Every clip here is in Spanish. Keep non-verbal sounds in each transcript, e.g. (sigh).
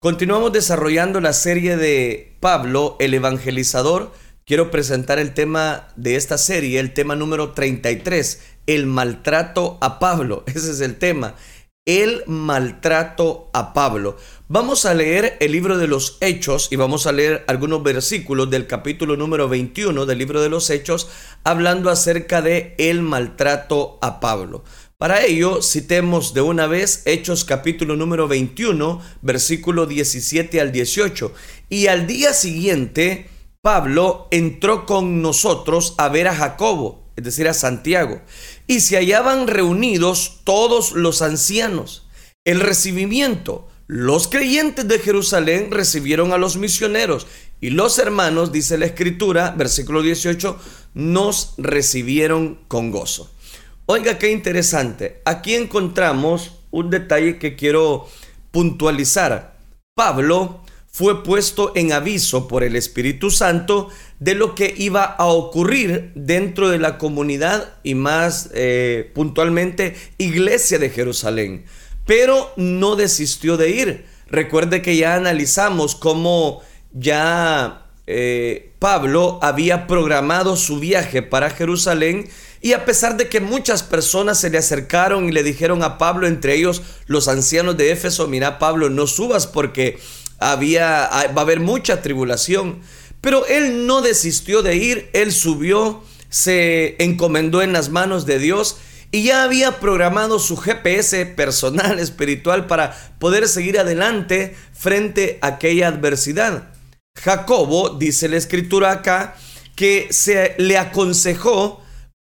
Continuamos desarrollando la serie de Pablo, el evangelizador. Quiero presentar el tema de esta serie, el tema número 33, el maltrato a Pablo. (laughs) Ese es el tema, el maltrato a Pablo. Vamos a leer el libro de los Hechos y vamos a leer algunos versículos del capítulo número 21 del libro de los Hechos hablando acerca de el maltrato a Pablo. Para ello, citemos de una vez Hechos capítulo número 21, versículo 17 al 18. Y al día siguiente, Pablo entró con nosotros a ver a Jacobo, es decir, a Santiago, y se hallaban reunidos todos los ancianos. El recibimiento, los creyentes de Jerusalén recibieron a los misioneros y los hermanos, dice la escritura, versículo 18, nos recibieron con gozo. Oiga, qué interesante. Aquí encontramos un detalle que quiero puntualizar. Pablo fue puesto en aviso por el Espíritu Santo de lo que iba a ocurrir dentro de la comunidad y más eh, puntualmente iglesia de Jerusalén. Pero no desistió de ir. Recuerde que ya analizamos cómo ya eh, Pablo había programado su viaje para Jerusalén y a pesar de que muchas personas se le acercaron y le dijeron a Pablo, entre ellos los ancianos de Éfeso, mira Pablo, no subas porque había, va a haber mucha tribulación. Pero él no desistió de ir, él subió, se encomendó en las manos de Dios y ya había programado su GPS personal, (laughs) espiritual, para poder seguir adelante frente a aquella adversidad. Jacobo, dice la escritura acá, que se le aconsejó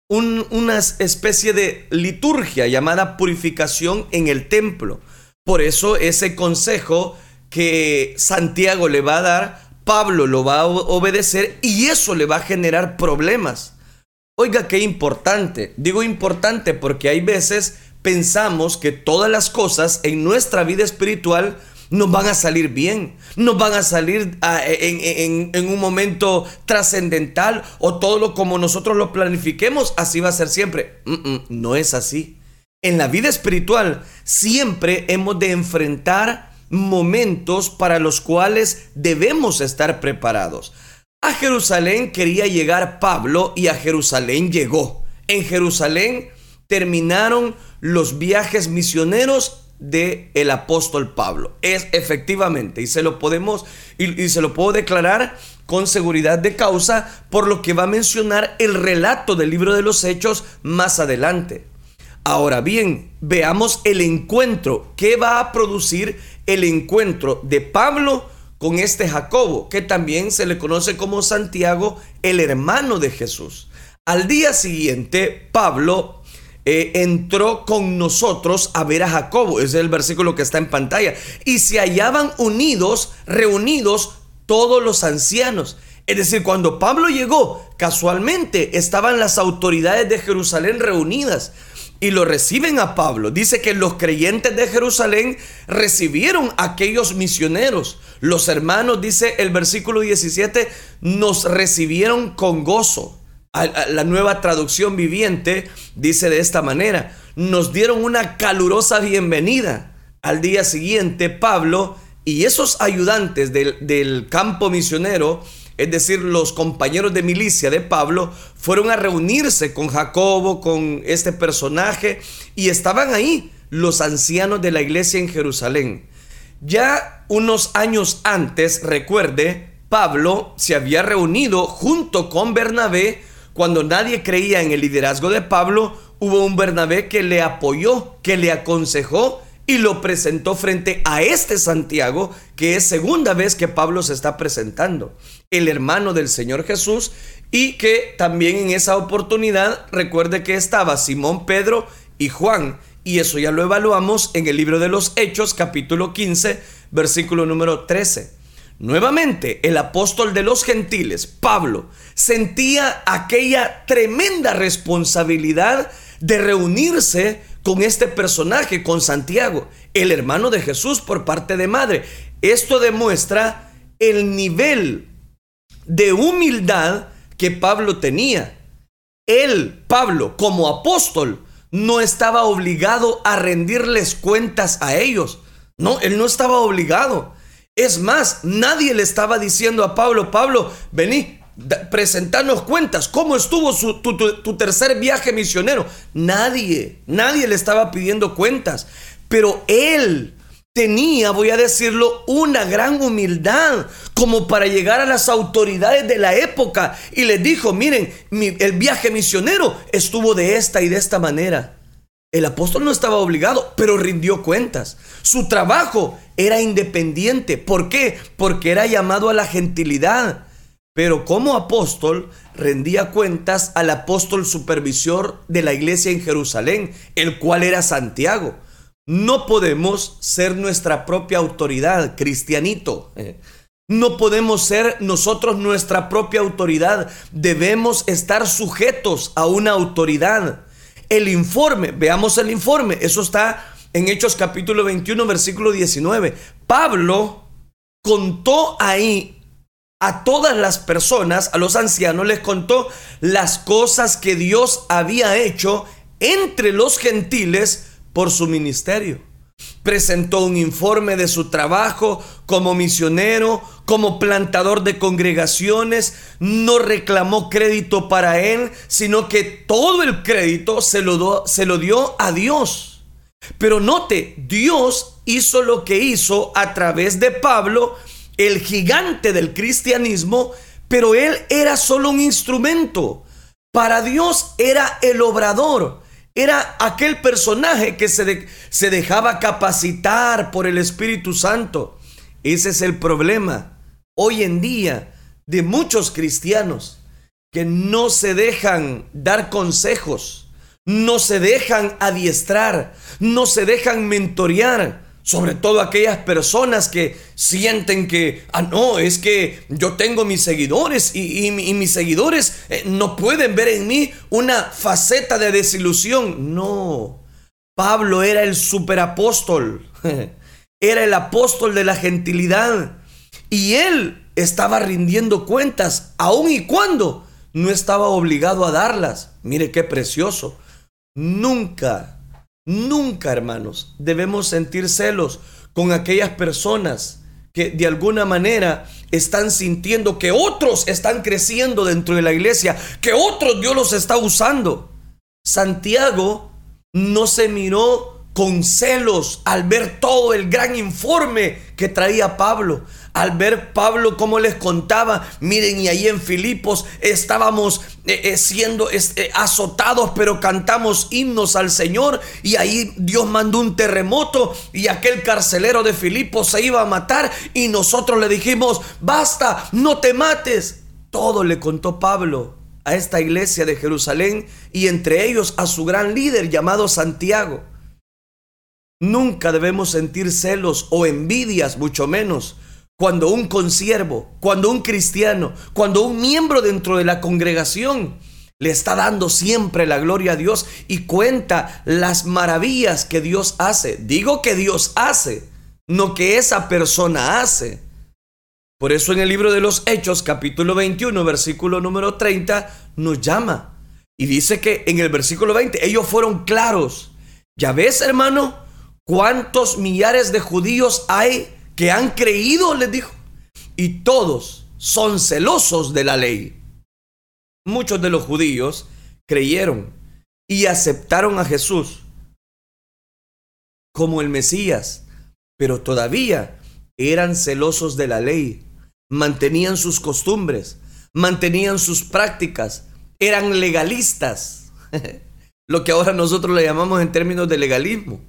una especie de liturgia llamada purificación en el templo. Por eso ese consejo que Santiago le va a dar, Pablo lo va a obedecer y eso le va a generar problemas. Oiga, qué importante. Digo importante porque hay veces pensamos que todas las cosas en nuestra vida espiritual nos van a salir bien, nos van a salir ah, en, un momento trascendental o todo lo como nosotros lo planifiquemos, así va a ser siempre. no es así. En la vida espiritual siempre hemos de enfrentar momentos para los cuales debemos estar preparados. A Jerusalén quería llegar Pablo y a Jerusalén llegó. En Jerusalén terminaron los viajes misioneros de el apóstol Pablo. Es efectivamente, y se lo podemos, y, se lo puedo declarar con seguridad de causa por lo que va a mencionar el relato del libro de los Hechos más adelante. Ahora bien, veamos el encuentro. ¿Qué va a producir el encuentro de Pablo con este Jacobo, que también se le conoce como Santiago, el hermano de Jesús? Al día siguiente, Pablo eh, entró con nosotros a ver a Jacobo. Ese es el versículo que está en pantalla. Y se hallaban unidos, reunidos todos los ancianos. Es decir, cuando Pablo llegó, casualmente estaban las autoridades de Jerusalén reunidas y lo reciben a Pablo. Dice que los creyentes de Jerusalén recibieron a aquellos misioneros. Los hermanos, dice el versículo 17, nos recibieron con gozo la nueva traducción viviente dice de esta manera, nos dieron una calurosa bienvenida. Al día siguiente, Pablo y esos ayudantes del, campo misionero, es decir, los compañeros de milicia de Pablo, fueron a reunirse con Jacobo, con este personaje, y estaban ahí los ancianos de la iglesia en Jerusalén. Ya unos años antes, recuerde, Pablo se había reunido junto con Bernabé cuando nadie creía en el liderazgo de Pablo, hubo un Bernabé que le apoyó, que le aconsejó y lo presentó frente a este Santiago, que es segunda vez que Pablo se está presentando, el hermano del Señor Jesús, y que también en esa oportunidad recuerde que estaba Simón, Pedro y Juan, y eso ya lo evaluamos en el libro de los Hechos, capítulo 15, versículo número 13. Nuevamente, el apóstol de los gentiles, Pablo, sentía aquella tremenda responsabilidad de reunirse con este personaje, con Santiago, el hermano de Jesús por parte de madre. Esto demuestra el nivel de humildad que Pablo tenía. Él, Pablo, como apóstol, no estaba obligado a rendirles cuentas a ellos. No, él no estaba obligado. Es más, nadie le estaba diciendo a Pablo, Pablo, vení, presentarnos cuentas, ¿cómo estuvo tu, tu tercer viaje misionero? Nadie, nadie le estaba pidiendo cuentas, pero él tenía, voy a decirlo, una gran humildad como para llegar a las autoridades de la época y les dijo, miren, el viaje misionero estuvo de esta y de esta manera. El apóstol no estaba obligado, pero rindió cuentas. Su trabajo era independiente. ¿Por qué? Porque era llamado a la gentilidad. Pero como apóstol rendía cuentas al apóstol supervisor de la iglesia en Jerusalén, el cual era Santiago. No podemos ser nuestra propia autoridad, cristianito. No podemos ser nosotros nuestra propia autoridad. Debemos estar sujetos a una autoridad. El informe, veamos el informe, eso está en Hechos capítulo 21, versículo 19. Pablo contó ahí a todas las personas, a los ancianos, les contó las cosas que Dios había hecho entre los gentiles por su ministerio. Presentó un informe de su trabajo como misionero, como plantador de congregaciones. No reclamó crédito para él, sino que todo el crédito se lo, se lo dio a Dios. Pero note, Dios hizo lo que hizo a través de Pablo, el gigante del cristianismo, pero él era solo un instrumento. Para Dios era el obrador. Era aquel personaje que se, se dejaba capacitar por el Espíritu Santo. Ese es el problema hoy en día de muchos cristianos que no se dejan dar consejos, no se dejan adiestrar, no se dejan mentorear sobre todo aquellas personas que sienten que, ah, no, es que yo tengo mis seguidores y, mis seguidores eh, no pueden ver en mí una faceta de desilusión. No, Pablo era el superapóstol, (laughs) era el apóstol de la gentilidad y él estaba rindiendo cuentas, aun y cuando no estaba obligado a darlas. Mire qué precioso. Nunca Nunca, hermanos, debemos sentir celos con aquellas personas que de alguna manera están sintiendo que otros están creciendo dentro de la iglesia, que otros Dios los está usando. Santiago no se miró con celos al ver todo el gran informe que traía Pablo al ver Pablo cómo les contaba, miren, y ahí en Filipos estábamos eh, eh, siendo eh, azotados, pero cantamos himnos al Señor, y ahí Dios mandó un terremoto, y aquel carcelero de Filipos se iba a matar, y nosotros le dijimos, basta, no te mates. Todo le contó Pablo a esta iglesia de Jerusalén, y entre ellos a su gran líder llamado Santiago. Nunca debemos sentir celos o envidias, mucho menos, cuando un consiervo, cuando un cristiano, cuando un miembro dentro de la congregación le está dando siempre la gloria a Dios y cuenta las maravillas que Dios hace. Digo que Dios hace, no que esa persona hace. Por eso en el libro de los Hechos, capítulo 21, versículo número 30, nos llama. Y dice que en el versículo 20 ellos fueron claros. Ya ves, hermano, cuántos millares de judíos hay que han creído, les dijo, y todos son celosos de la ley. Muchos de los judíos creyeron y aceptaron a Jesús como el Mesías, pero todavía eran celosos de la ley, mantenían sus costumbres, mantenían sus prácticas, eran legalistas, (laughs) lo que ahora nosotros le llamamos en términos de legalismo.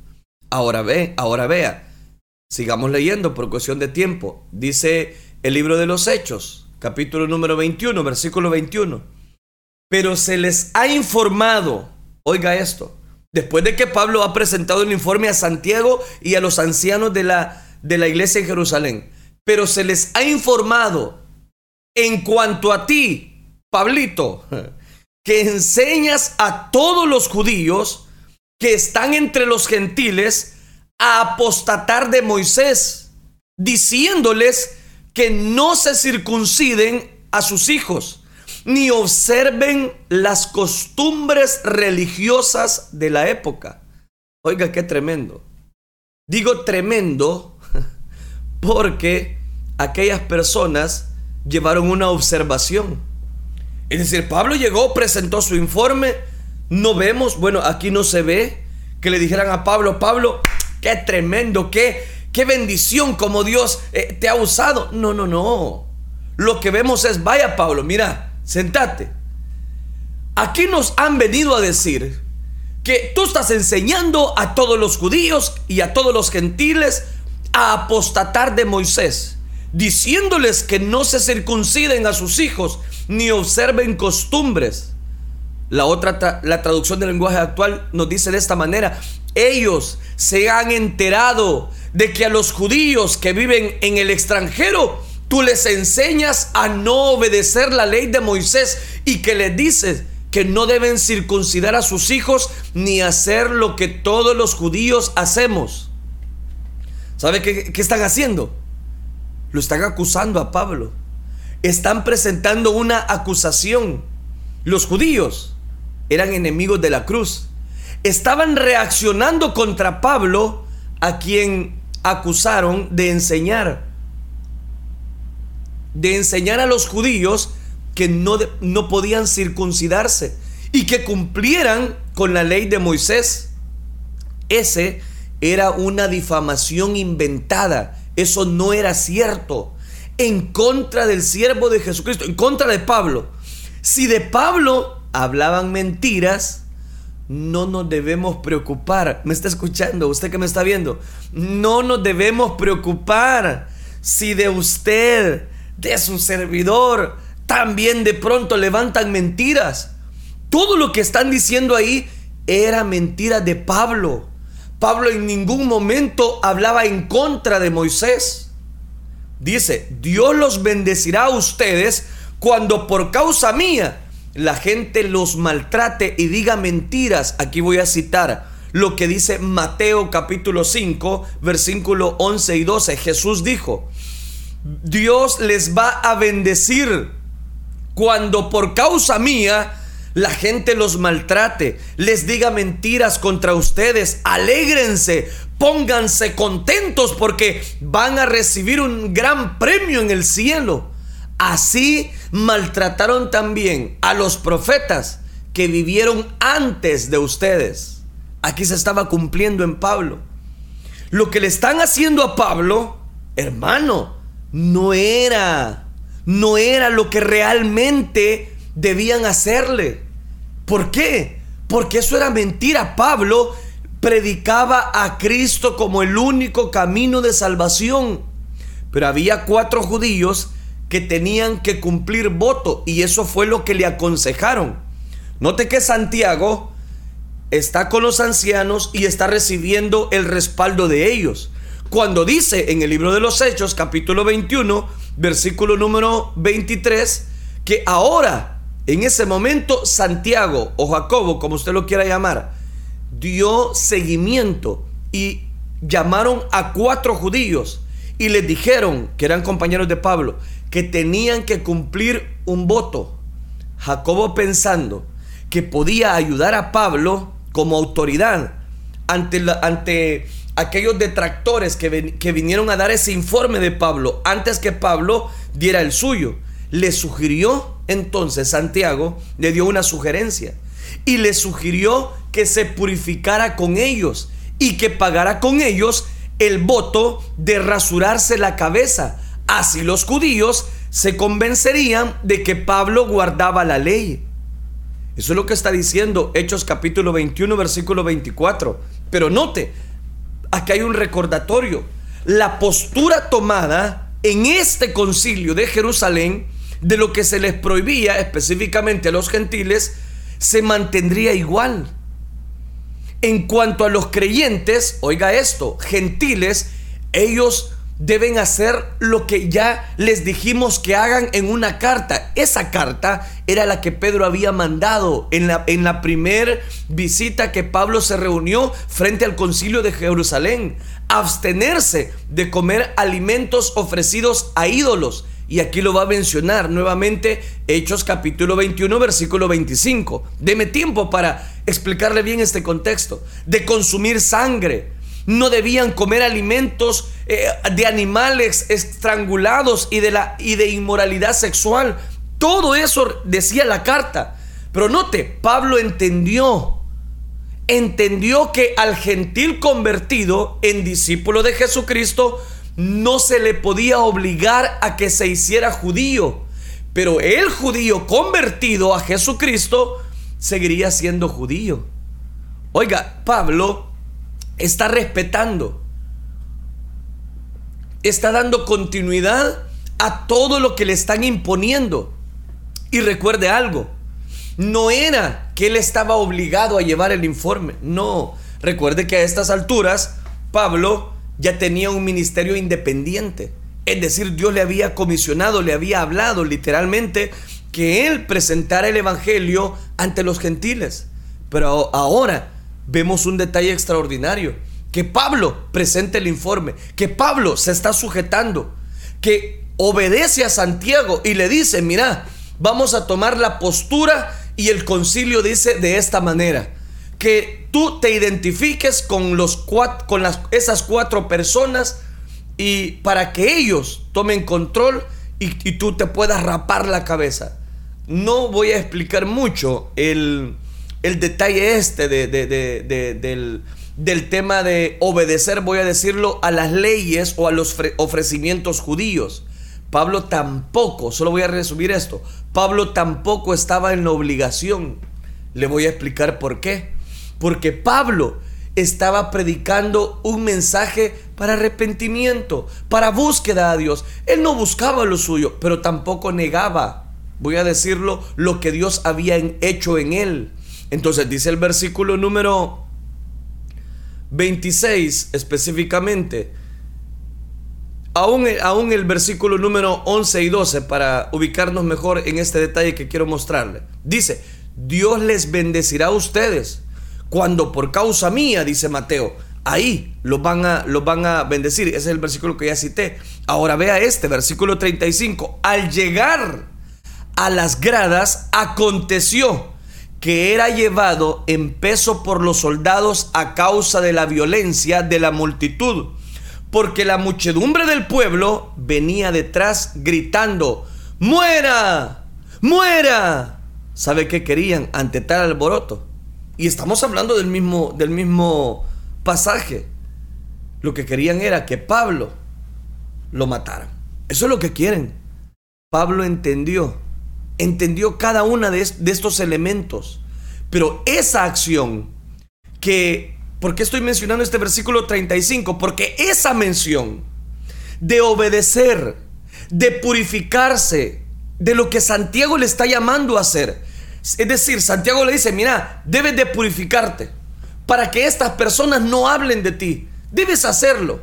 Ahora ve, ahora vea, Sigamos leyendo por cuestión de tiempo. Dice el libro de los Hechos, capítulo número 21, versículo 21. Pero se les ha informado, oiga esto, después de que Pablo ha presentado el informe a Santiago y a los ancianos de la, de la iglesia en Jerusalén, pero se les ha informado en cuanto a ti, Pablito, (laughs) que enseñas a todos los judíos que están entre los gentiles, a apostatar de Moisés, diciéndoles que no se circunciden a sus hijos, ni observen las costumbres religiosas de la época. Oiga, qué tremendo. Digo tremendo (laughs) porque aquellas personas llevaron una observación. Es decir, Pablo llegó, presentó su informe, no vemos, bueno, aquí no se ve, que le dijeran a Pablo, Pablo, qué tremendo, qué, qué bendición como Dios eh, te ha usado. No, no, no. Lo que vemos es, vaya Pablo, mira, sentate. Aquí nos han venido a decir que tú estás enseñando a todos los judíos y a todos los gentiles a apostatar de Moisés, diciéndoles que no se circunciden a sus hijos ni observen costumbres. La otra, la traducción del lenguaje actual nos dice de esta manera, ellos se han enterado de que a los judíos que viven en el extranjero, tú les enseñas a no obedecer la ley de Moisés y que les dices que no deben circuncidar a sus hijos ni hacer lo que todos los judíos hacemos. ¿Sabe qué, están haciendo? Lo están acusando a Pablo. Están presentando una acusación. Los judíos eran enemigos de la cruz. Estaban reaccionando contra Pablo, a quien acusaron de enseñar. De enseñar a los judíos que no, no podían circuncidarse y que cumplieran con la ley de Moisés. Ese era una difamación inventada. Eso no era cierto. En contra del siervo de Jesucristo, en contra de Pablo. Si de Pablo hablaban mentiras, no nos debemos preocupar. ¿Me está escuchando? ¿Usted que me está viendo? No nos debemos preocupar si de usted, de su servidor, también de pronto levantan mentiras. Todo lo que están diciendo ahí era mentira de Pablo. Pablo en ningún momento hablaba en contra de Moisés. Dice, Dios los bendecirá a ustedes cuando por causa mía la gente los maltrate y diga mentiras. Aquí voy a citar lo que dice Mateo capítulo 5, versículo 11 y 12. Jesús dijo, Dios les va a bendecir cuando por causa mía la gente los maltrate, les diga mentiras contra ustedes, alégrense, pónganse contentos porque van a recibir un gran premio en el cielo. Así maltrataron también a los profetas que vivieron antes de ustedes. Aquí se estaba cumpliendo en Pablo. Lo que le están haciendo a Pablo, hermano, no era, no era lo que realmente debían hacerle. ¿Por qué? Porque eso era mentira. Pablo predicaba a Cristo como el único camino de salvación. Pero había cuatro judíos que tenían que cumplir voto y eso fue lo que le aconsejaron. Note que Santiago está con los ancianos y está recibiendo el respaldo de ellos. Cuando dice en el libro de los Hechos, capítulo 21, versículo número 23, que ahora en ese momento Santiago o Jacobo, como usted lo quiera llamar, dio seguimiento y llamaron a cuatro judíos y les dijeron, que eran compañeros de Pablo, que tenían que cumplir un voto. Jacobo pensando que podía ayudar a Pablo como autoridad ante, ante aquellos detractores que, que vinieron a dar ese informe de Pablo antes que Pablo diera el suyo. Le sugirió entonces Santiago le dio una sugerencia y le sugirió que se purificara con ellos y que pagara con ellos el voto de rasurarse la cabeza. Así los judíos se convencerían de que Pablo guardaba la ley. Eso es lo que está diciendo Hechos capítulo 21 versículo 24. Pero note, aquí hay un recordatorio. La postura tomada en este concilio de Jerusalén de lo que se les prohibía específicamente a los gentiles, se mantendría igual. En cuanto a los creyentes, oiga esto, gentiles, ellos deben hacer lo que ya les dijimos que hagan en una carta. Esa carta era la que Pedro había mandado en la, en la visita que Pablo se reunió frente al concilio de Jerusalén. Abstenerse de comer alimentos ofrecidos a ídolos y aquí lo va a mencionar nuevamente Hechos capítulo 21 versículo 25. Deme tiempo para explicarle bien este contexto. De consumir sangre. No debían comer alimentos eh, de animales estrangulados y de, la, y de inmoralidad sexual. Todo eso decía la carta. Pero note, Pablo entendió, entendió que al gentil convertido en discípulo de Jesucristo no se le podía obligar a que se hiciera judío. Pero el judío convertido a Jesucristo seguiría siendo judío. Oiga, Pablo está respetando, está dando continuidad a todo lo que le están imponiendo. Y recuerde algo, no era que él estaba obligado a llevar el informe, no. Recuerde que a estas alturas Pablo ya tenía un ministerio independiente. Es decir, Dios le había comisionado, le había hablado literalmente que él presentara el Evangelio ante los gentiles. Pero ahora vemos un detalle extraordinario. Que Pablo presente el informe, que Pablo se está sujetando, que obedece a Santiago y le dice, mira, vamos a tomar la postura y el concilio dice de esta manera, que tú te identifiques con, los con las, esas cuatro personas y para que ellos tomen control y, tú te puedas rapar la cabeza. No voy a explicar mucho el, detalle este del, del tema de obedecer, voy a decirlo, a las leyes o a los ofrecimientos judíos. Pablo tampoco, solo voy a resumir esto, Pablo tampoco estaba en la obligación. Le voy a explicar por qué. Porque Pablo estaba predicando un mensaje para arrepentimiento, para búsqueda a Dios. Él no buscaba lo suyo, pero tampoco negaba, voy a decirlo, lo que Dios había hecho en él. Entonces dice el versículo número 26 específicamente, aún, el versículo número 11 y 12 para ubicarnos mejor en este detalle que quiero mostrarle. Dice, Dios les bendecirá a ustedes cuando por causa mía, dice Mateo, ahí los van a, los van a bendecir. Ese es el versículo que ya cité. Ahora vea este, versículo 35. Al llegar a las gradas, aconteció que era llevado en peso por los soldados a causa de la violencia de la multitud, porque la muchedumbre del pueblo venía detrás gritando, muera, muera. ¿Sabe qué querían ante tal alboroto? Y estamos hablando del mismo, del mismo pasaje. Lo que querían era que Pablo lo mataran. Eso es lo que quieren. Pablo entendió, entendió cada de, de estos elementos. Pero esa acción que, ¿por qué estoy mencionando este versículo 35? Porque esa mención de obedecer, de purificarse, de lo que Santiago le está llamando a hacer, es decir, Santiago le dice, mira, debes de purificarte para que estas personas no hablen de ti. Debes hacerlo.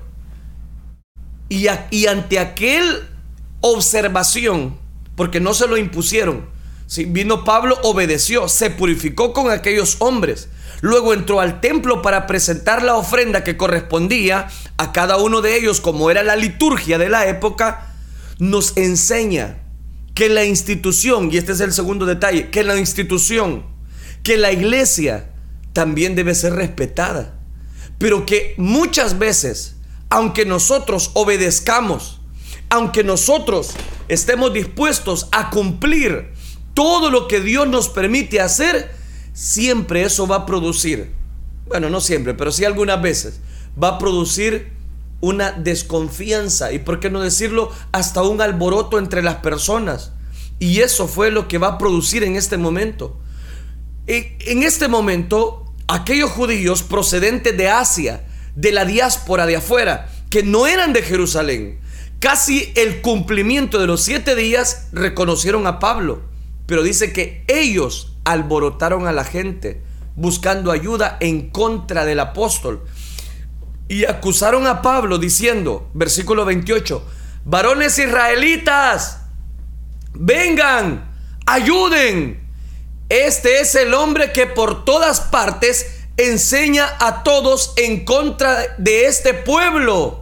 Y, y ante aquel observación, porque no se lo impusieron, si vino Pablo, obedeció, se purificó con aquellos hombres. Luego entró al templo para presentar la ofrenda que correspondía a cada uno de ellos, como era la liturgia de la época, nos enseña que la institución, y este es el segundo detalle, que la institución, que la iglesia también debe ser respetada. Pero que muchas veces, aunque nosotros obedezcamos, aunque nosotros estemos dispuestos a cumplir todo lo que Dios nos permite hacer, siempre eso va a producir, bueno, no siempre, pero sí algunas veces, va a producir una desconfianza y, por qué no decirlo, hasta un alboroto entre las personas. Y eso fue lo que va a producir en este momento. En este momento, aquellos judíos procedentes de Asia, de la diáspora de afuera, que no eran de Jerusalén, casi el cumplimiento de los siete días reconocieron a Pablo. Pero dice que ellos alborotaron a la gente buscando ayuda en contra del apóstol y acusaron a Pablo diciendo, versículo 28, varones israelitas, vengan, ayuden. Este es el hombre que por todas partes enseña a todos en contra de este pueblo,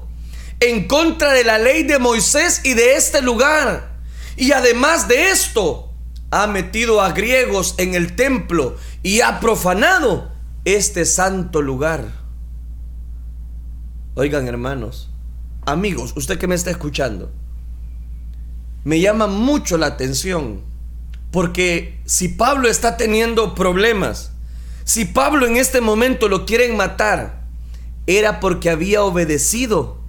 en contra de la ley de Moisés y de este lugar. Y además de esto, ha metido a griegos en el templo y ha profanado este santo lugar. Oigan hermanos, amigos, usted que me está escuchando, me llama mucho la atención porque si Pablo está teniendo problemas, si Pablo en este momento lo quieren matar, era porque había obedecido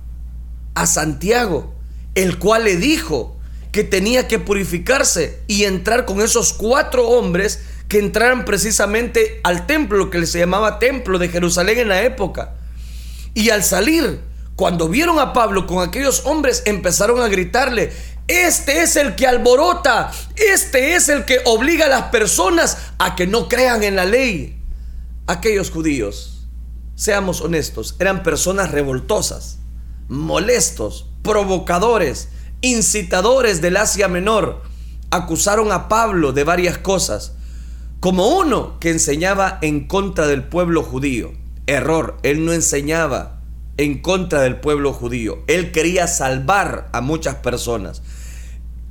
a Santiago, el cual le dijo que tenía que purificarse y entrar con esos cuatro hombres que entraran precisamente al templo, lo que se llamaba templo de Jerusalén en la época. Y al salir, cuando vieron a Pablo con aquellos hombres, empezaron a gritarle, este es el que alborota, este es el que obliga a las personas a que no crean en la ley. Aquellos judíos, seamos honestos, eran personas revoltosas, molestos, provocadores, incitadores del Asia Menor. Acusaron a Pablo de varias cosas, como uno que enseñaba en contra del pueblo judío. Error, él no enseñaba en contra del pueblo judío. Él quería salvar a muchas personas.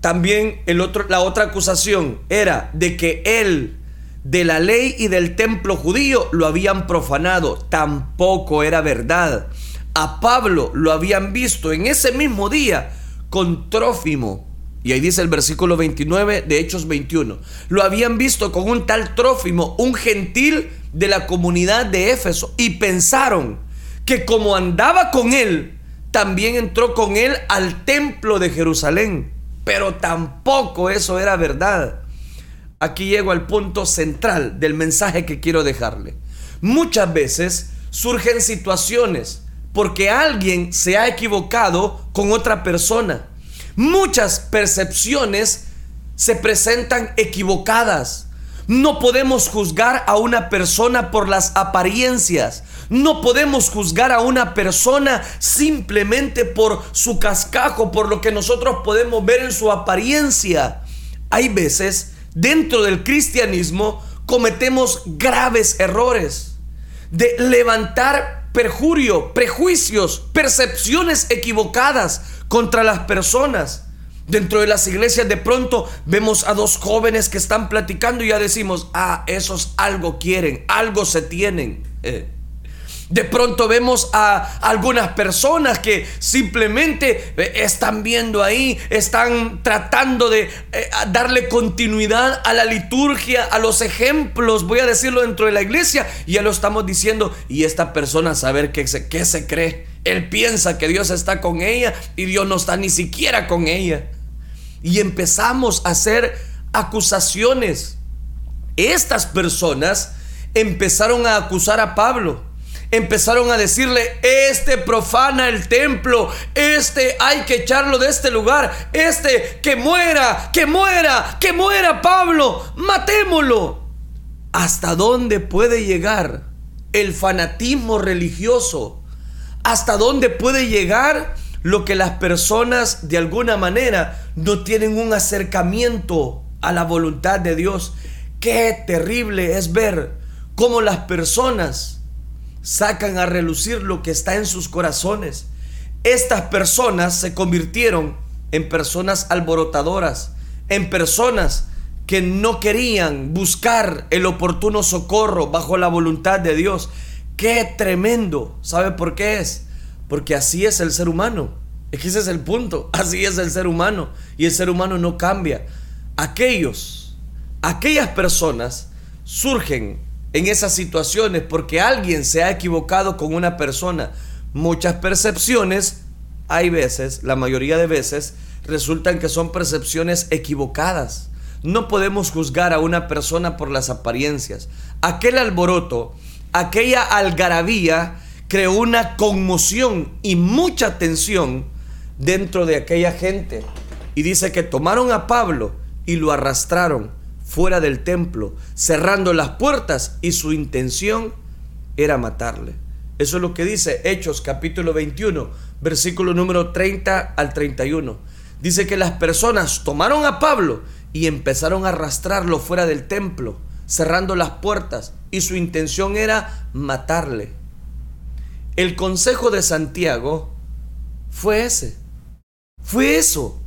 También el otro, la otra acusación era de que él de la ley y del templo judío lo habían profanado. Tampoco era verdad. A Pablo lo habían visto en ese mismo día con Trófimo. Y ahí dice el versículo 29 de Hechos 21. Lo habían visto con un tal Trófimo, un gentil de la comunidad de Éfeso. Y pensaron que como andaba con él, también entró con él al templo de Jerusalén. Pero tampoco eso era verdad. Aquí llego al punto central del mensaje que quiero dejarle. Muchas veces surgen situaciones porque alguien se ha equivocado con otra persona. Muchas percepciones se presentan equivocadas. No podemos juzgar a una persona por las apariencias. No podemos juzgar a una persona simplemente por su cascajo, por lo que nosotros podemos ver en su apariencia. Hay veces dentro del cristianismo cometemos graves errores de levantar perjurio, prejuicios, percepciones equivocadas contra las personas. Dentro de las iglesias de pronto vemos a dos jóvenes que están platicando y ya decimos, ah, esos algo quieren, algo se tienen. Eh. De pronto vemos a algunas personas que simplemente eh, están viendo ahí, están tratando de eh, darle continuidad a la liturgia, a los ejemplos, voy a decirlo dentro de la iglesia, y ya lo estamos diciendo, y esta persona saber qué se, qué se cree. Él piensa que Dios está con ella y Dios no está ni siquiera con ella. Y empezamos a hacer acusaciones. Estas personas empezaron a acusar a Pablo empezaron a decirle, este profana el templo, este hay que echarlo de este lugar, este que muera, que muera, que muera Pablo, matémoslo. ¿Hasta dónde puede llegar el fanatismo religioso? ¿Hasta dónde puede llegar lo que las personas de alguna manera no tienen un acercamiento a la voluntad de Dios? Qué terrible es ver cómo las personas sacan a relucir lo que está en sus corazones. Estas personas se convirtieron en personas alborotadoras, en personas que no querían buscar el oportuno socorro bajo la voluntad de Dios. Qué tremendo. ¿Sabe por qué es? Porque así es el ser humano. Es que ese es el punto. (laughs) Así es el ser humano. Y el ser humano no cambia. Aquellos, aquellas personas surgen en esas situaciones porque alguien se ha equivocado con una persona. Muchas percepciones, hay veces, la mayoría de veces, resultan que son percepciones equivocadas. No podemos juzgar a una persona por las apariencias. Aquel alboroto, aquella algarabía creó una conmoción y mucha tensión dentro de aquella gente. Y dice que tomaron a Pablo y lo arrastraron fuera del templo, cerrando las puertas y su intención era matarle. Eso es lo que dice Hechos capítulo 21, versículo número 30 al 31. Dice que las personas tomaron a Pablo y empezaron a arrastrarlo fuera del templo, cerrando las puertas, y su intención era matarle. El consejo de Santiago fue ese. Fue eso.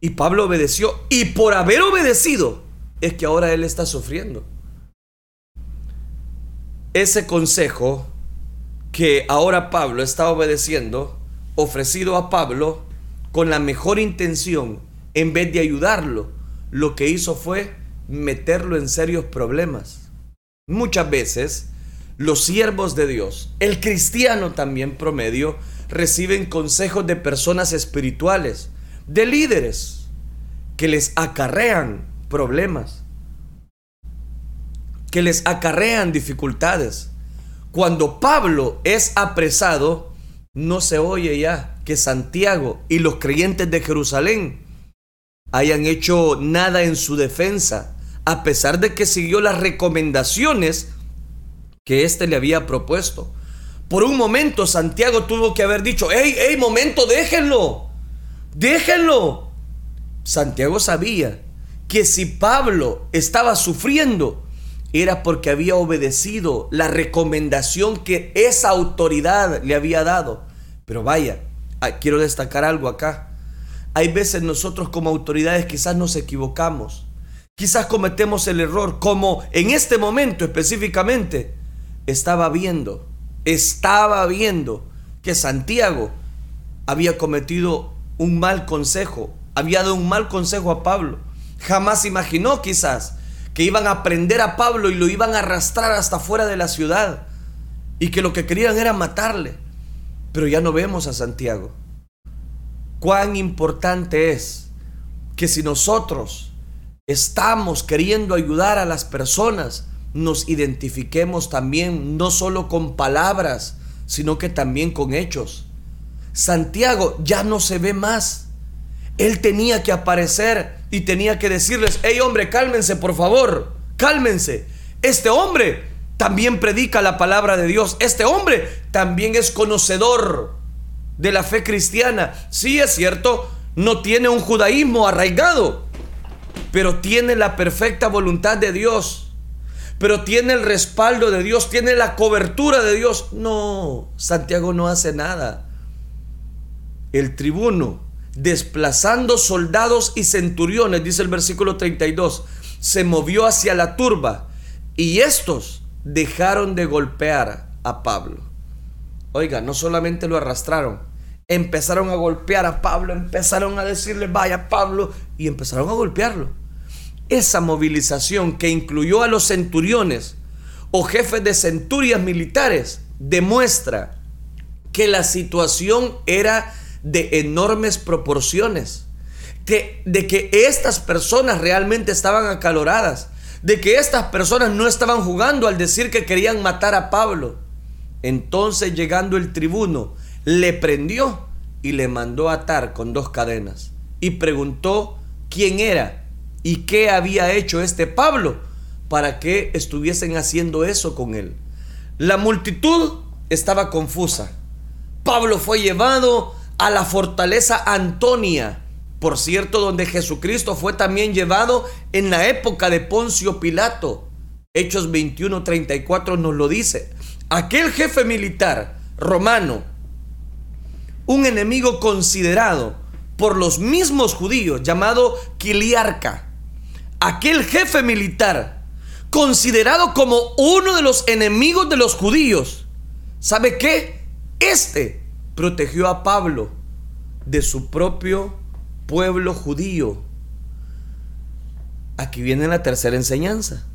Y Pablo obedeció. Y por haber obedecido, es que ahora él está sufriendo. Ese consejo que ahora Pablo está obedeciendo ofrecido a Pablo con la mejor intención, en vez de ayudarlo, lo que hizo fue meterlo en serios problemas. Muchas veces los siervos de Dios, el cristiano también promedio, reciben consejos de personas espirituales, de líderes, que les acarrean problemas, que les acarrean dificultades. Cuando Pablo es apresado, no se oye ya que Santiago y los creyentes de Jerusalén hayan hecho nada en su defensa, a pesar de que siguió las recomendaciones que éste le había propuesto. Por un momento Santiago tuvo que haber dicho, hey, hey, momento, déjenlo, déjenlo. Santiago sabía que si Pablo estaba sufriendo, era porque había obedecido la recomendación que esa autoridad le había dado. Pero vaya, ah, quiero destacar algo acá. Hay veces nosotros como autoridades quizás nos equivocamos. Quizás cometemos el error, como en este momento específicamente estaba viendo, estaba viendo que Santiago había cometido un mal consejo, había dado un mal consejo a Pablo. Jamás imaginó quizás que iban a prender a Pablo y lo iban a arrastrar hasta fuera de la ciudad y que lo que querían era matarle. Pero ya no vemos a Santiago. Cuán importante es que si nosotros estamos queriendo ayudar a las personas, nos identifiquemos también no solo con palabras, sino que también con hechos. Santiago ya no se ve más. Él tenía que aparecer y tenía que decirles, hey hombre, cálmense por favor, cálmense. Este hombre también predica la palabra de Dios. Este hombre también es conocedor de la fe cristiana. Sí es cierto, no tiene un judaísmo arraigado, pero tiene la perfecta voluntad de Dios pero tiene el respaldo de Dios, tiene la cobertura de Dios. No, Santiago no hace nada. El tribuno, desplazando soldados y centuriones, dice el versículo 32, se movió hacia la turba y estos dejaron de golpear a Pablo. Oiga, no solamente lo arrastraron, empezaron a golpear a Pablo, empezaron a decirle, vaya Pablo, y empezaron a golpearlo esa movilización que incluyó a los centuriones o jefes de centurias militares demuestra que la situación era de enormes proporciones, que, de que estas personas realmente estaban acaloradas, de que estas personas no estaban jugando al decir que querían matar a Pablo. Entonces llegando el tribuno, le prendió y le mandó atar con dos cadenas y preguntó quién era ¿Y qué había hecho este Pablo para que estuviesen haciendo eso con él? La multitud estaba confusa. Pablo fue llevado a la fortaleza Antonia, por cierto, donde Jesucristo fue también llevado en la época de Poncio Pilato. Hechos 21:34 nos lo dice. Aquel jefe militar romano, un enemigo considerado por los mismos judíos, llamado Quiliarca, aquel jefe militar, considerado como uno de los enemigos de los judíos, ¿sabe qué? Este protegió a Pablo de su propio pueblo judío. Aquí viene la tercera enseñanza.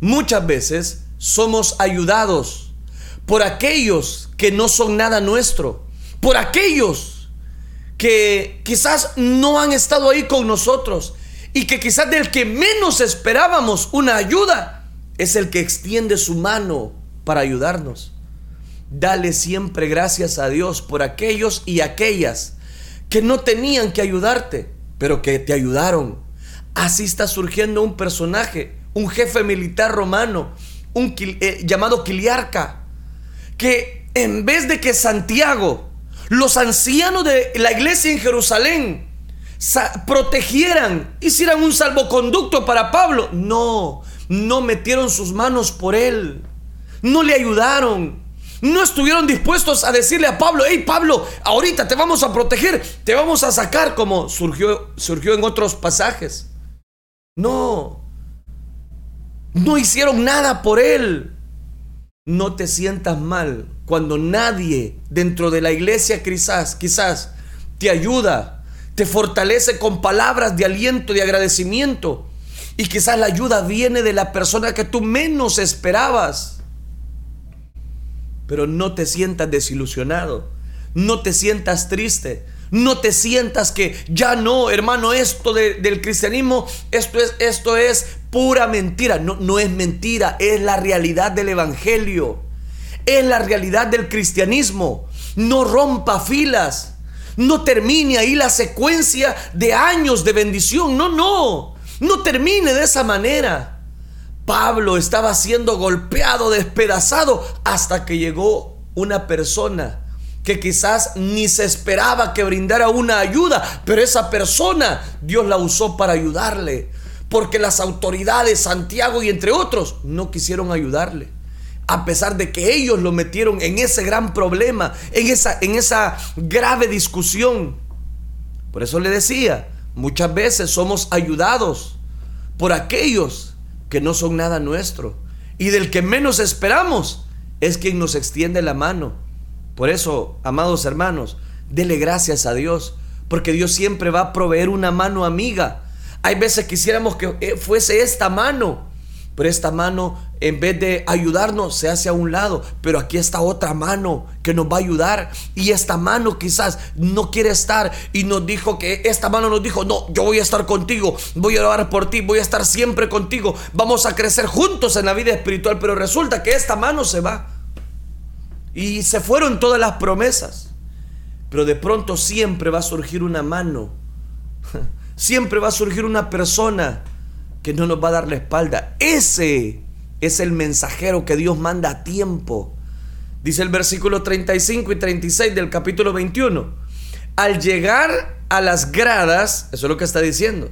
Muchas veces somos ayudados por aquellos que no son nada nuestro, por aquellos que quizás no han estado ahí con nosotros, y que quizás del que menos esperábamos una ayuda es el que extiende su mano para ayudarnos. Dale siempre gracias a Dios por aquellos y aquellas que no tenían que ayudarte, pero que te ayudaron. Así está surgiendo un personaje, un jefe militar romano, un eh, llamado Quiliarca, que en vez de que Santiago, los ancianos de la iglesia en Jerusalén, protegieran, hicieran un salvoconducto para Pablo. No, no metieron sus manos por él. No le ayudaron. No estuvieron dispuestos a decirle a Pablo, hey Pablo, ahorita te vamos a proteger, te vamos a sacar como surgió, surgió en otros pasajes. No, no hicieron nada por él. no te sientas mal cuando nadie dentro de la iglesia quizás, quizás te ayuda, te fortalece con palabras de aliento, de agradecimiento. Y quizás la ayuda viene de la persona que tú menos esperabas. Pero no te sientas desilusionado, no te sientas triste, no te sientas que ya no, hermano, esto del cristianismo, esto es, esto es pura mentira. No, no es mentira, es la realidad del Evangelio. Es la realidad del cristianismo. No rompa filas. No termine ahí la secuencia de años de bendición. No, no. No termine de esa manera. Pablo estaba siendo golpeado, despedazado, hasta que llegó una persona que quizás ni se esperaba que brindara una ayuda, pero esa persona Dios la usó para ayudarle, porque las autoridades, Santiago y entre otros, no quisieron ayudarle. A pesar de que ellos lo metieron en ese gran problema, en esa, en esa grave discusión. Por eso le decía, muchas veces somos ayudados por aquellos que no son nada nuestro. Y del que menos esperamos es quien nos extiende la mano por eso, amados hermanos, dele gracias a Dios, porque Dios siempre va a proveer una mano amiga. Hay veces quisiéramos que eh, fuese esta mano, pero esta mano en vez de ayudarnos se hace a un lado, pero aquí está otra mano que nos va a ayudar y esta mano quizás no quiere estar y nos dijo que esta mano nos dijo, "No, yo voy a estar contigo, voy a orar por ti, voy a estar siempre contigo, vamos a crecer juntos en la vida espiritual", pero resulta que esta mano se va. Y se fueron todas las promesas. Pero de pronto siempre va a surgir una mano. (laughs) Siempre va a surgir una persona que no nos va a dar la espalda. Ese es el mensajero que Dios manda a tiempo. Dice el versículo 35 y 36 del capítulo 21. Al llegar a las gradas, eso es lo que está diciendo.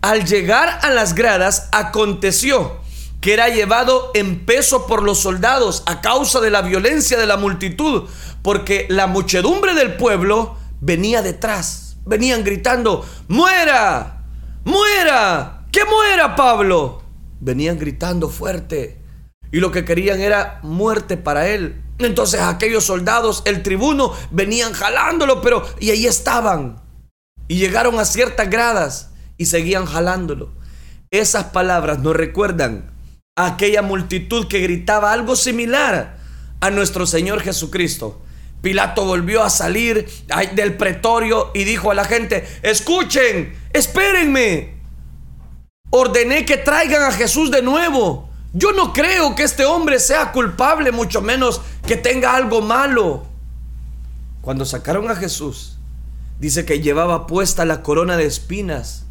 Al llegar a las gradas aconteció que era llevado en peso por los soldados a causa de la violencia de la multitud, porque la muchedumbre del pueblo venía detrás, venían gritando, muera, muera, que muera Pablo. Venían gritando fuerte y lo que querían era muerte para él. Entonces aquellos soldados, el tribuno, venían jalándolo, pero y ahí estaban. Y llegaron a ciertas gradas y seguían jalándolo. Esas palabras nos recuerdan aquella multitud que gritaba algo similar a nuestro Señor Jesucristo. Pilato volvió a salir del pretorio y dijo a la gente, escuchen, espérenme. Ordené que traigan a Jesús de nuevo. Yo no creo que este hombre sea culpable, mucho menos que tenga algo malo. Cuando sacaron a Jesús, dice que llevaba puesta la corona de espinas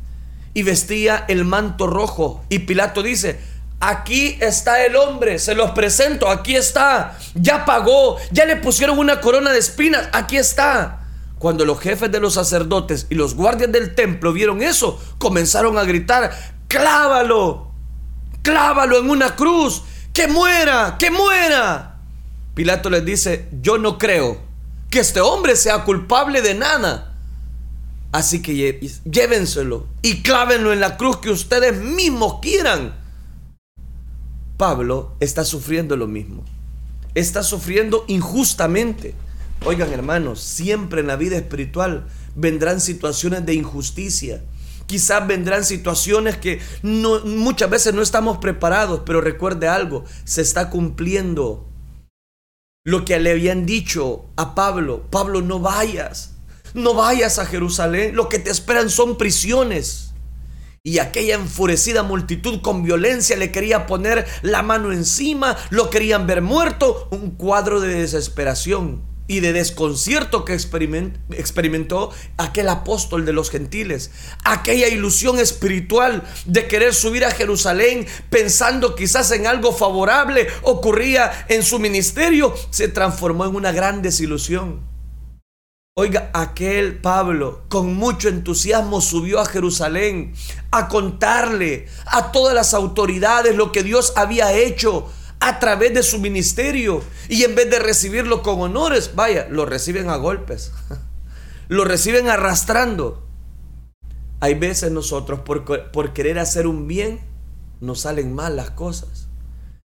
y vestía el manto rojo. Y Pilato dice, Aquí está el hombre, se los presento, aquí está. Ya pagó, ya le pusieron una corona de espinas, aquí está. Cuando los jefes de los sacerdotes y los guardias del templo vieron eso, comenzaron a gritar, clávalo, clávalo en una cruz, que muera, que muera. Pilato les dice, yo no creo que este hombre sea culpable de nada. Así que llévenselo y clávenlo en la cruz que ustedes mismos quieran. Pablo está sufriendo lo mismo. Está sufriendo injustamente. Oigan hermanos, siempre en la vida espiritual vendrán situaciones de injusticia. Quizás vendrán situaciones que muchas veces no estamos preparados, pero recuerde algo, se está cumpliendo lo que le habían dicho a Pablo. Pablo, no vayas, no vayas a Jerusalén, lo que te esperan son prisiones. Y aquella enfurecida multitud con violencia le quería poner la mano encima, lo querían ver muerto, un cuadro de desesperación y de desconcierto que experimentó aquel apóstol de los gentiles. Aquella ilusión espiritual de querer subir a Jerusalén pensando quizás en algo favorable ocurría en su ministerio, se transformó en una gran desilusión. Oiga, aquel Pablo con mucho entusiasmo subió a Jerusalén a contarle a todas las autoridades lo que Dios había hecho a través de su ministerio. Y en vez de recibirlo con honores, vaya, lo reciben a golpes. (laughs) Lo reciben arrastrando. Hay veces nosotros por, por querer hacer un bien, nos salen mal las cosas.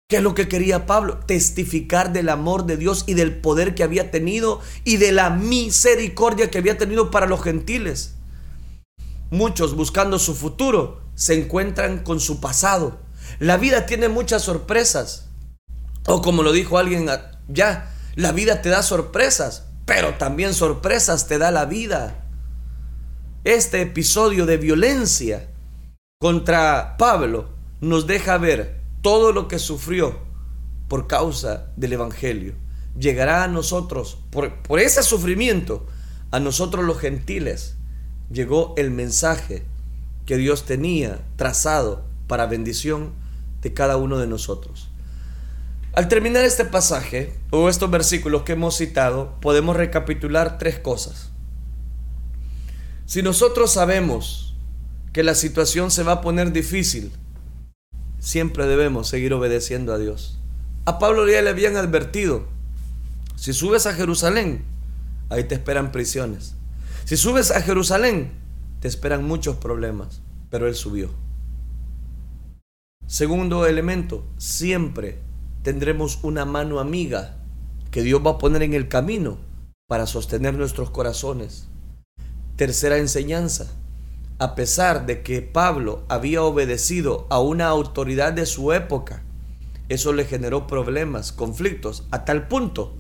¿Qué es lo que quería Pablo? Testificar del amor de Dios y del poder que había tenido y de la misericordia que había tenido para los gentiles. Muchos buscando su futuro se encuentran con su pasado. La vida tiene muchas sorpresas. O como lo dijo alguien ya, la vida te da sorpresas, pero también sorpresas te da la vida. Este episodio de violencia contra Pablo nos deja ver todo lo que sufrió por causa del Evangelio. Llegará a nosotros, por, por ese sufrimiento, a nosotros los gentiles, llegó el mensaje que Dios tenía trazado para bendición de cada uno de nosotros. Al terminar este pasaje o estos versículos que hemos citado, podemos recapitular tres cosas. Si nosotros sabemos que la situación se va a poner difícil, siempre debemos seguir obedeciendo a Dios. A Pablo ya le habían advertido, si subes a Jerusalén, ahí te esperan prisiones. Si subes a Jerusalén, te esperan muchos problemas, pero él subió. Segundo elemento, siempre tendremos una mano amiga que Dios va a poner en el camino para sostener nuestros corazones. Tercera enseñanza, a pesar de que Pablo había obedecido a una autoridad de su época, eso le generó problemas, conflictos, a tal punto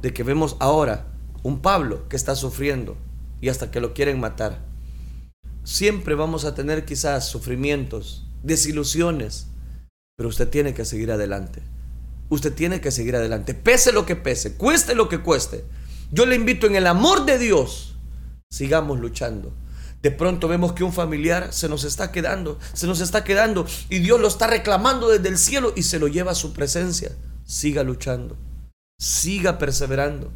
de que vemos ahora un Pablo que está sufriendo y hasta que lo quieren matar. Siempre vamos a tener quizás sufrimientos, desilusiones, pero usted tiene que seguir adelante. Usted tiene que seguir adelante, pese lo que pese, cueste lo que cueste. Yo le invito en el amor de Dios, sigamos luchando. De pronto vemos que un familiar se nos está quedando, se nos está quedando y Dios lo está reclamando desde el cielo y se lo lleva a su presencia. Siga luchando, siga perseverando.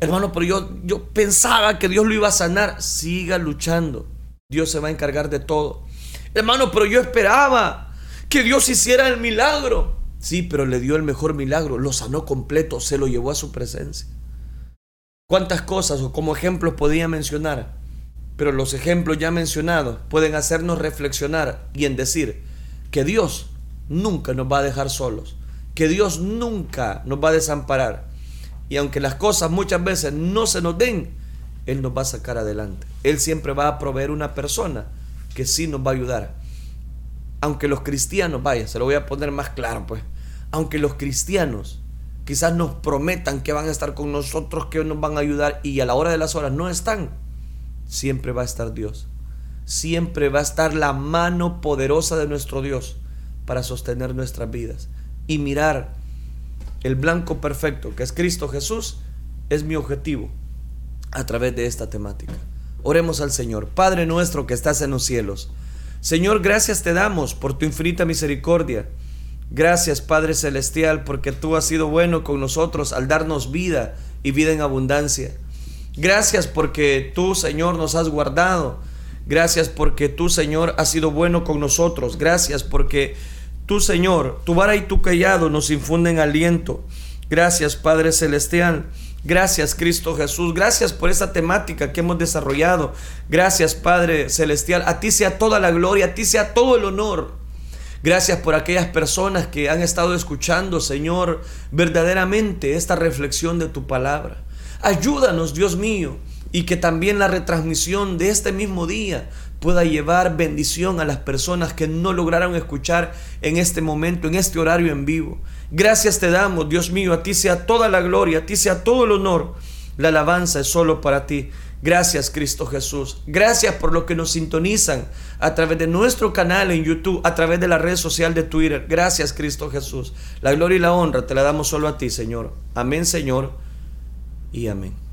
Hermano, pero yo, yo pensaba que Dios lo iba a sanar. Siga luchando. Dios se va a encargar de todo. Hermano, pero yo esperaba que Dios hiciera el milagro. Sí, pero le dio el mejor milagro, lo sanó completo, se lo llevó a su presencia. ¿Cuántas cosas o como ejemplos podía mencionar? Pero los ejemplos ya mencionados pueden hacernos reflexionar y en decir que Dios nunca nos va a dejar solos, que Dios nunca nos va a desamparar. Y aunque las cosas muchas veces no se nos den, él nos va a sacar adelante. Él siempre va a proveer una persona que sí nos va a ayudar. Aunque los cristianos, vaya, se lo voy a poner más claro, pues. Aunque los cristianos quizás nos prometan que van a estar con nosotros, que nos van a ayudar y a la hora de las horas no están, siempre va a estar Dios. Siempre va a estar la mano poderosa de nuestro Dios para sostener nuestras vidas. Y mirar el blanco perfecto, que es Cristo Jesús, es mi objetivo a través de esta temática. Oremos al Señor. Padre nuestro que estás en los cielos. Señor, gracias te damos por tu infinita misericordia. Gracias Padre Celestial porque tú has sido bueno con nosotros al darnos vida y vida en abundancia. Gracias porque tú Señor nos has guardado. Gracias porque tú Señor has sido bueno con nosotros. Gracias porque tú Señor, tu vara y tu callado nos infunden aliento. Gracias Padre Celestial Gracias Cristo Jesús, gracias por esta temática que hemos desarrollado. Gracias Padre Celestial, a ti sea toda la gloria, a ti sea todo el honor. Gracias por aquellas personas que han estado escuchando, Señor, verdaderamente esta reflexión de tu palabra. Ayúdanos, Dios mío, y que también la retransmisión de este mismo día pueda llevar bendición a las personas que no lograron escuchar en este momento, en este horario en vivo. Gracias te damos, Dios mío, a ti sea toda la gloria, a ti sea todo el honor. La alabanza es solo para ti. Gracias Cristo Jesús. Gracias por lo que nos sintonizan a través de nuestro canal en YouTube, a través de la red social de Twitter. Gracias Cristo Jesús. La gloria y la honra te la damos solo a ti, Señor. Amén, Señor. Y amén.